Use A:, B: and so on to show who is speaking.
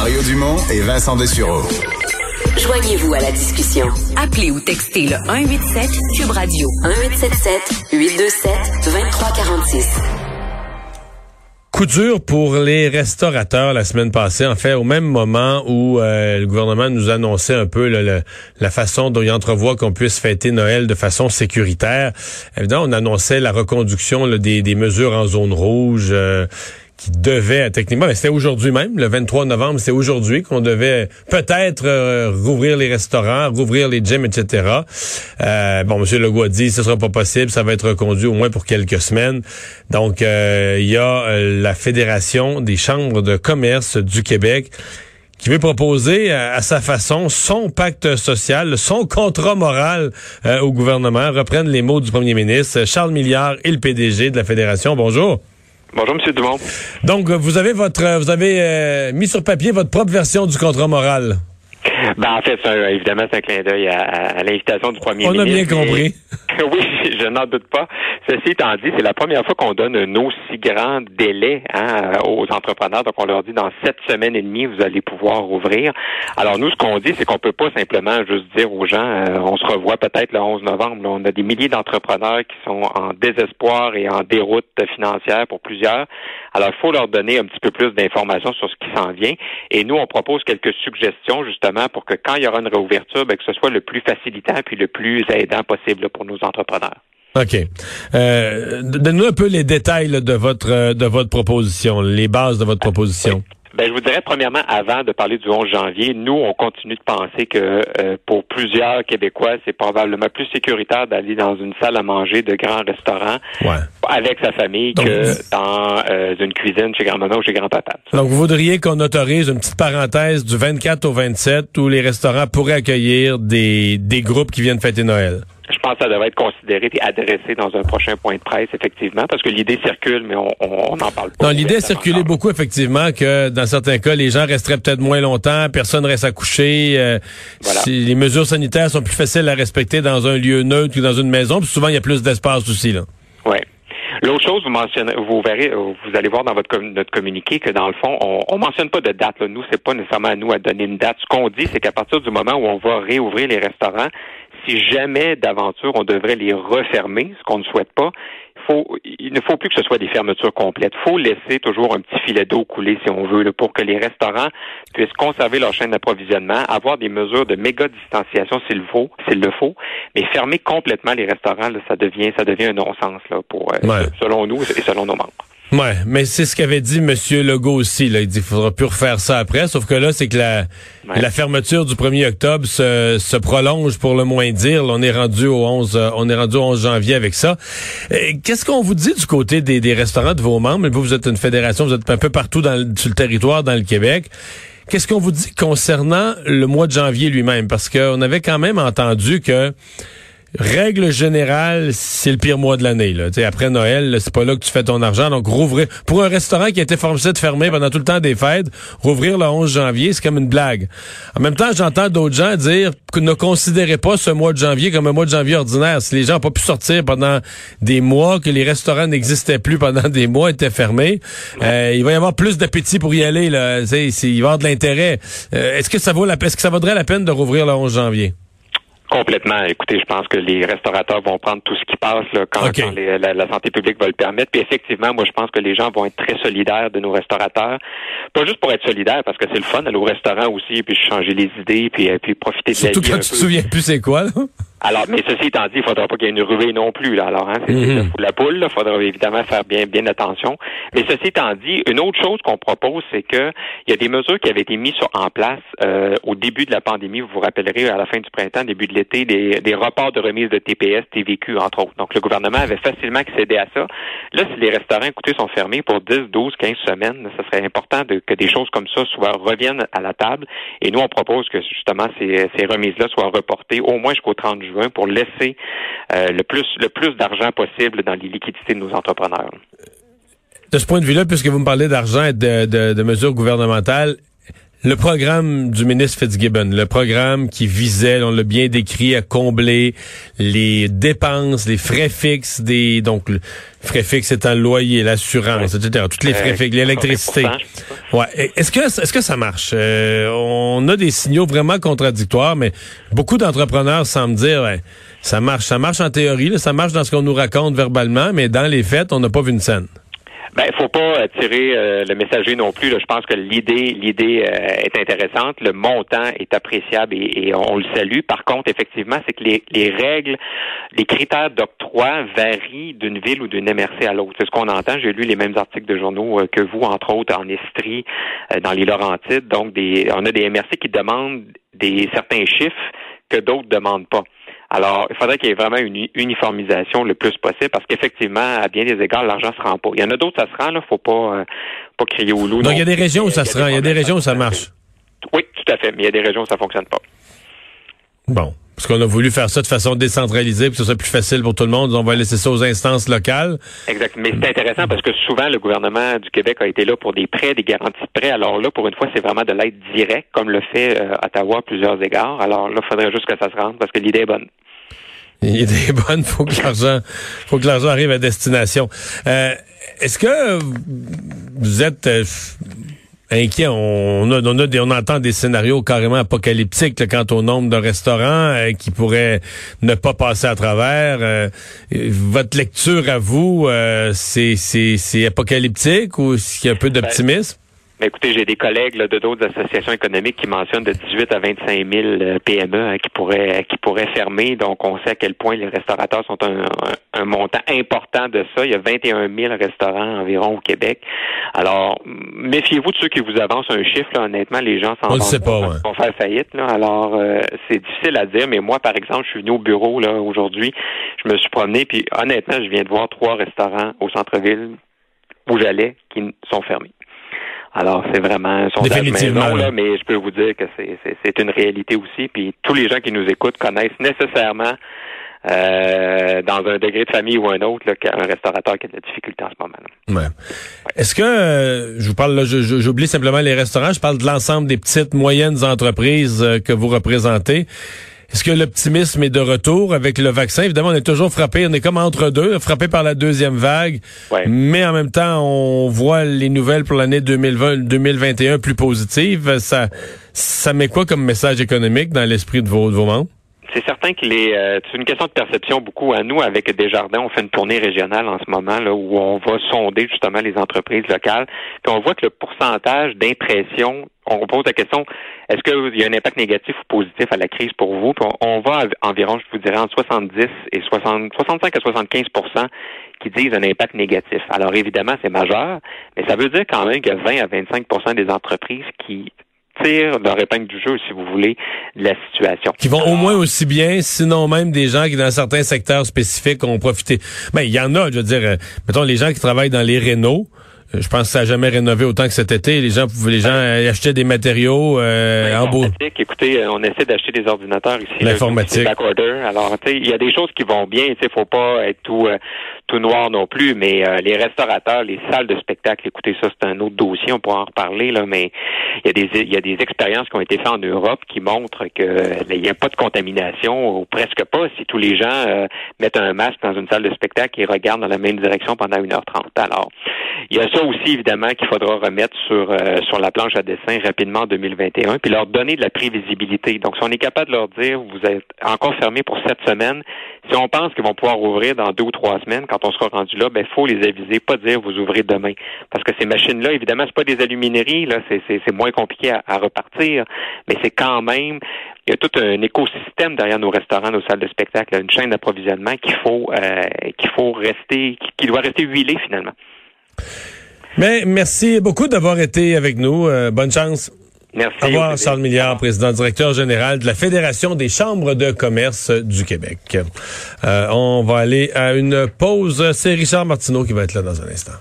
A: Mario Dumont et Vincent Dessureau.
B: Joignez-vous à la discussion. Appelez ou textez le 187 Cube Radio 1877 827 2346.
C: Coup dur pour les restaurateurs la semaine passée. En fait, au même moment où euh, le gouvernement nous annonçait un peu la façon dont il entrevoit qu'on puisse fêter Noël de façon sécuritaire. Évidemment, on annonçait la reconduction des, des, mesures en zone rouge. Euh, qui devait, techniquement, mais c'était aujourd'hui même, le 23 novembre, c'est aujourd'hui qu'on devait peut-être euh, rouvrir les restaurants, rouvrir les gyms, etc. Euh, bon, M. Legault a dit, ce sera pas possible, ça va être reconduit au moins pour quelques semaines. Donc, euh, il y a la Fédération des chambres de commerce du Québec qui veut proposer à, sa façon son pacte social, son contrat moral au gouvernement. Reprennent les mots du premier ministre, Charles Milliard et le PDG de la Fédération. Bonjour.
D: Bonjour, M. Dumont.
C: Donc, vous avez votre, vous avez euh, mis sur papier votre propre version du contrat moral.
D: Ben, en fait, évidemment, c'est un clin d'œil à, l'invitation du premier ministre.
C: On a bien compris.
D: oui, je n'en doute pas. Ceci étant dit, c'est la première fois qu'on donne un aussi grand délai hein, aux entrepreneurs. Donc, on leur dit dans sept semaines et demie, vous allez pouvoir ouvrir. Alors, nous, ce qu'on dit, c'est qu'on peut pas simplement juste dire aux gens, euh, on se revoit peut-être le 11 novembre. on a des milliers d'entrepreneurs qui sont en désespoir et en déroute financière pour plusieurs. Alors, il faut leur donner un petit peu plus d'informations sur ce qui s'en vient. Et nous, on propose quelques suggestions, justement, pour que quand il y aura une réouverture, ben, que ce soit le plus facilitant puis le plus aidant possible pour nos entrepreneurs.
C: OK. Euh, Donne-nous un peu les détails de votre de votre proposition, les bases de votre proposition.
D: Ben, je vous dirais, premièrement, avant de parler du 11 janvier, nous, on continue de penser que euh, pour plusieurs Québécois, c'est probablement plus sécuritaire d'aller dans une salle à manger de grands restaurants avec sa famille que dans euh, une cuisine chez grand-maman ou chez grand-papa.
C: Donc, vous voudriez qu'on autorise une petite parenthèse du 24 au 27 où les restaurants pourraient accueillir des, des groupes qui viennent fêter Noël?
D: Je pense que ça devrait être considéré et adressé dans un prochain point de presse, effectivement, parce que l'idée circule, mais on n'en parle pas.
C: Non, l'idée a circulé beaucoup, effectivement, que dans certains cas, les gens resteraient peut-être moins longtemps, personne reste à coucher. Euh, si les mesures sanitaires sont plus faciles à respecter dans un lieu neutre que dans une maison, puis souvent, il y a plus d'espace aussi. là.
D: Oui. L'autre chose, vous mentionnez, vous verrez, vous allez voir dans votre notre communiqué que dans le fond, on, on mentionne pas de date. Là. Nous, c'est pas nécessairement à nous à donner une date. Ce qu'on dit, c'est qu'à partir du moment où on va réouvrir les restaurants, si jamais d'aventure on devrait les refermer, ce qu'on ne souhaite pas, il ne faut plus que ce soit des fermetures complètes. Il faut laisser toujours un petit filet d'eau couler, si on veut, pour que les restaurants puissent conserver leur chaîne d'approvisionnement, avoir des mesures de méga distanciation s'il faut, s'il le faut, mais fermer complètement les restaurants, ça devient ça devient un non-sens là pour euh, selon nous et selon nos membres.
C: Ouais, mais c'est ce qu'avait dit M. Legault aussi. Là. Il dit qu'il faudra plus refaire ça après. Sauf que là, c'est que la, la fermeture du 1er octobre se, se prolonge pour le moins dire. on est rendu au 11, euh, on est rendu au 11 janvier avec ça. Euh, qu'est-ce qu'on vous dit du côté des, des restaurants de vos membres? Vous, vous êtes une fédération, vous êtes un peu partout dans, sur le territoire dans le Québec. Qu'est-ce qu'on vous dit concernant le mois de janvier lui-même? Parce qu'on avait quand même entendu que Règle générale, c'est le pire mois de l'année. Là. après Noël, c'est pas là que tu fais ton argent. Donc, rouvrir pour un restaurant qui a été forcé de fermer pendant tout le temps des fêtes, rouvrir le 11 janvier, c'est comme une blague. En même temps, j'entends d'autres gens dire que ne considérez pas ce mois de janvier comme un mois de janvier ordinaire. Si les gens n'ont pas pu sortir pendant des mois, que les restaurants n'existaient plus pendant des mois, étaient fermés, euh, il va y avoir plus d'appétit pour y aller. Là. il va y avoir de l'intérêt. Euh, est-ce que ça vaut la est-ce que ça vaudrait la peine de rouvrir le 11 janvier?
D: Complètement. Écoutez, je pense que les restaurateurs vont prendre tout ce qui passe là, quand, la, santé publique va le permettre. Puis effectivement, moi, je pense que les gens vont être très solidaires de nos restaurateurs. Pas juste pour être solidaires, parce que c'est le fun d'aller au restaurant aussi, puis changer les idées, puis, puis profiter de
C: Surtout
D: la vie.
C: quand tu te souviens plus c'est quoi, là?
D: Alors, mais ceci étant dit, il faudra pas qu'il y ait une ruée non plus. Là. Alors, hein, c'est mm la poule. Il faudra évidemment faire bien, bien attention. Mais ceci étant dit, une autre chose qu'on propose, c'est que il y a des mesures qui avaient été mises en place euh, au début de la pandémie. Vous vous rappellerez à la fin du printemps, début de l'été, des, des reports de remise de TPS, TVQ, entre autres. Donc, le gouvernement avait facilement accédé à ça. Là, si les restaurants, écoutez, sont fermés pour 10, 12, 15 semaines, ce serait important de, que des choses comme ça soient reviennent à la table. Et nous, on propose que justement ces, ces remises-là soient reportées au moins jusqu'au 30 juin pour laisser euh, le plus le plus d'argent possible dans les liquidités de nos entrepreneurs.
C: De ce point de vue-là, puisque vous me parlez d'argent et de, de, mesures gouvernementales, Le programme du ministre Fitzgibbon, le programme qui visait, on l'a bien décrit, à combler les dépenses, les frais fixes des donc le frais fixes étant le loyer, l'assurance, etc. Toutes les frais fixes, l'électricité. Ouais. Est-ce que est-ce que ça marche? Euh, On a des signaux vraiment contradictoires, mais beaucoup d'entrepreneurs semblent dire ouais, ça marche, ça marche en théorie, ça marche dans ce qu'on nous raconte verbalement, mais dans les faits, on n'a pas vu une scène.
D: Ben, faut pas tirer euh, le messager non plus. Je pense que l'idée, l'idée euh, est intéressante. Le montant est appréciable et, on le salue. Par contre, effectivement, c'est que les, les, règles, les critères d'octroi varient d'une ville ou d'une MRC à l'autre. C'est ce qu'on entend. J'ai lu les mêmes articles de journaux euh, que vous, entre autres en Estrie, dans les Laurentides. Donc, des, on a des MRC qui demandent des certains chiffres que d'autres demandent pas. Alors, il faudrait qu'il y ait vraiment une uniformisation le plus possible parce qu'effectivement, à bien des égards, l'argent se rend pas. Il y en a d'autres, ça se rend, là, faut pas, euh, pas crier au loup.
C: Donc, il y a des régions où ça se rend, il y a des régions où ça marche.
D: Oui, tout à fait, mais il y a des régions où ça fonctionne pas.
C: Bon. Parce qu'on a voulu faire ça de façon décentralisée pour que ce soit plus facile pour tout le monde. On va laisser ça aux instances locales.
D: Exact. Mais c'est intéressant parce que souvent, le gouvernement du Québec a été là pour des prêts, des garanties de prêts. Alors là, pour une fois, c'est vraiment de l'aide directe, comme le fait euh, Ottawa à plusieurs égards. Alors là, il faudrait juste que ça se rende parce que l'idée est bonne.
C: L'idée est bonne. Faut que l'argent, faut que l'argent arrive à destination. Euh, est-ce que vous êtes euh, inquiet. On, a, on, a des, on entend des scénarios carrément apocalyptiques quant au nombre de restaurants euh, qui pourraient ne pas passer à travers. Euh, votre lecture à vous, euh, c'est, c'est, apocalyptique ou est-ce qu'il y a un peu d'optimisme?
D: Mais écoutez, j'ai des collègues de d'autres associations économiques qui mentionnent de 18 à 25 000 PME qui pourraient qui pourraient fermer. Donc, on sait à quel point les restaurateurs sont un, un, montant important de ça. Il y a 21 000 restaurants environ au Québec. Alors, méfiez-vous de ceux qui vous avancent un chiffre. Là. Honnêtement, les gens s'en vont, faire faillite. Là. Alors, euh, c'est difficile à dire. Mais moi, par exemple, je suis venu au bureau là aujourd'hui. Je me suis promené, puis honnêtement, je viens de voir trois restaurants au centre-ville où j'allais qui sont fermés. Alors, c'est vraiment un sondage maison, là, mais je peux vous dire que c'est une réalité aussi. Puis tous les gens qui nous écoutent connaissent nécessairement euh, dans un degré de famille ou un autre, là, un restaurateur qui a de la difficulté en ce moment.
C: Ouais. Est-ce que euh, je vous parle, j'oublie simplement les restaurants, je parle de l'ensemble des petites, moyennes entreprises euh, que vous représentez. Est-ce que l'optimisme est de retour avec le vaccin? Évidemment, on est toujours frappé, on est comme entre deux, frappé par la deuxième vague, mais en même temps, on voit les nouvelles pour l'année 2020-2021 plus positives. Ça, ça met quoi comme message économique dans l'esprit de vos, de vos membres?
D: C'est certain que les euh, c'est une question de perception beaucoup à nous avec Desjardins. On fait une tournée régionale en ce moment là où on va sonder justement les entreprises locales. Puis on voit que le pourcentage d'impression, on pose la question est-ce qu'il y a un impact négatif ou positif à la crise pour vous? Puis on, va environ, je vous dirais, entre 70 et 60, 65 à 75% qui disent un impact négatif. Alors évidemment, c'est majeur, mais ça veut dire quand même a 20 à 25% des entreprises qui tirent leur épingle du jeu, si vous voulez, de la situation.
C: Qui vont au moins aussi bien, sinon même des gens qui, dans certains secteurs spécifiques, ont profité. Mais il y en a, je veux dire, euh, mettons, les gens qui travaillent dans les rénaux, euh, je pense que ça n'a jamais rénové autant que cet été. Les gens, les gens achetaient des matériaux euh, en beau.
D: Écoutez, on essaie d'acheter des ordinateurs ici.
C: L'informatique.
D: Alors, tu sais, il y a des choses qui vont bien. Tu sais, faut pas être tout tout noir non plus, mais euh, les restaurateurs, les salles de spectacle, écoutez, ça c'est un autre dossier, on pourra en reparler là, mais il y a des il y a des expériences qui ont été faites en Europe qui montrent que il n'y a pas de contamination ou presque pas si tous les gens euh, mettent un masque dans une salle de spectacle et regardent dans la même direction pendant 1h30. Alors, il y a ça aussi évidemment qu'il faudra remettre sur euh, sur la planche à dessin rapidement en 2021 puis leur donner de la prévisibilité. Donc si on est capable de leur dire vous êtes encore fermé pour sept semaines, si on pense qu'ils vont pouvoir ouvrir dans deux ou trois semaines quand on sera rendu là, ben faut les aviser, pas dire vous ouvrez demain. Parce que ces machines-là, évidemment, c'est pas des alumineries, là, c'est moins compliqué à, repartir, mais c'est quand même il y a tout un écosystème derrière nos restaurants, nos salles de spectacle, une chaîne d'approvisionnement qu'il faut euh, qu'il faut rester, qui doit rester huilée finalement.
C: Mais merci beaucoup d'avoir été avec nous. Euh, bonne chance.
D: Merci.
C: Au revoir, Charles Milliard, président directeur général de la Fédération des chambres de commerce du Québec. Euh, on va aller à une pause. C'est Richard Martineau qui va être là dans un instant.